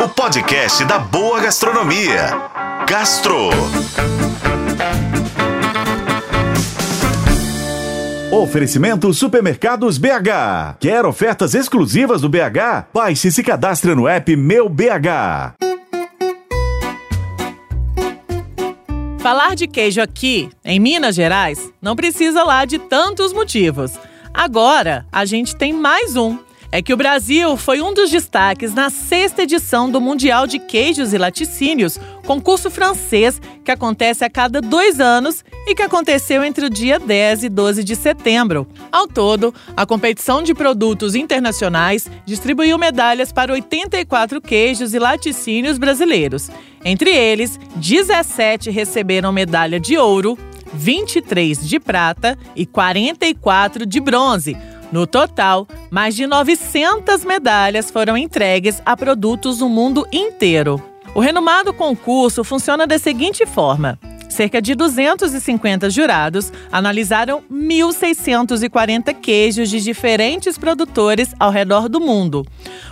o podcast da boa gastronomia. Gastro. Oferecimento Supermercados BH. Quer ofertas exclusivas do BH? Baixe e se cadastre no app Meu BH. Falar de queijo aqui, em Minas Gerais, não precisa lá de tantos motivos. Agora, a gente tem mais um é que o Brasil foi um dos destaques na sexta edição do Mundial de Queijos e Laticínios, concurso francês que acontece a cada dois anos e que aconteceu entre o dia 10 e 12 de setembro. Ao todo, a competição de produtos internacionais distribuiu medalhas para 84 queijos e laticínios brasileiros. Entre eles, 17 receberam medalha de ouro, 23 de prata e 44 de bronze no total, mais de 900 medalhas foram entregues a produtos no mundo inteiro. O renomado concurso funciona da seguinte forma: cerca de 250 jurados analisaram 1.640 queijos de diferentes produtores ao redor do mundo.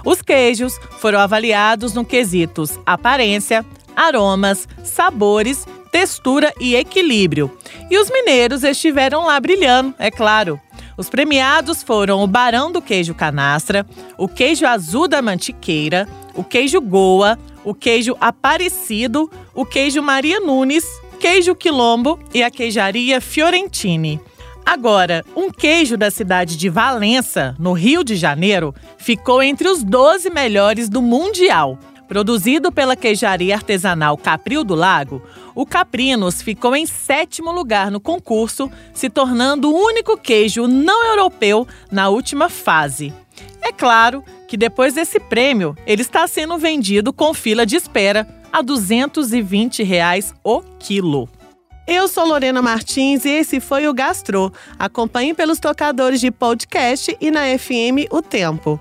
Os queijos foram avaliados no quesitos aparência, aromas, sabores, textura e equilíbrio. E os mineiros estiveram lá brilhando, é claro. Os premiados foram o Barão do Queijo Canastra, o Queijo Azul da Mantiqueira, o Queijo Goa, o Queijo Aparecido, o Queijo Maria Nunes, Queijo Quilombo e a Queijaria Fiorentini. Agora, um queijo da cidade de Valença, no Rio de Janeiro, ficou entre os 12 melhores do Mundial. Produzido pela queijaria artesanal Capril do Lago, o Caprinos ficou em sétimo lugar no concurso, se tornando o único queijo não europeu na última fase. É claro que depois desse prêmio, ele está sendo vendido com fila de espera a 220 reais o quilo. Eu sou Lorena Martins e esse foi o Gastro. Acompanhe pelos tocadores de podcast e na FM O Tempo.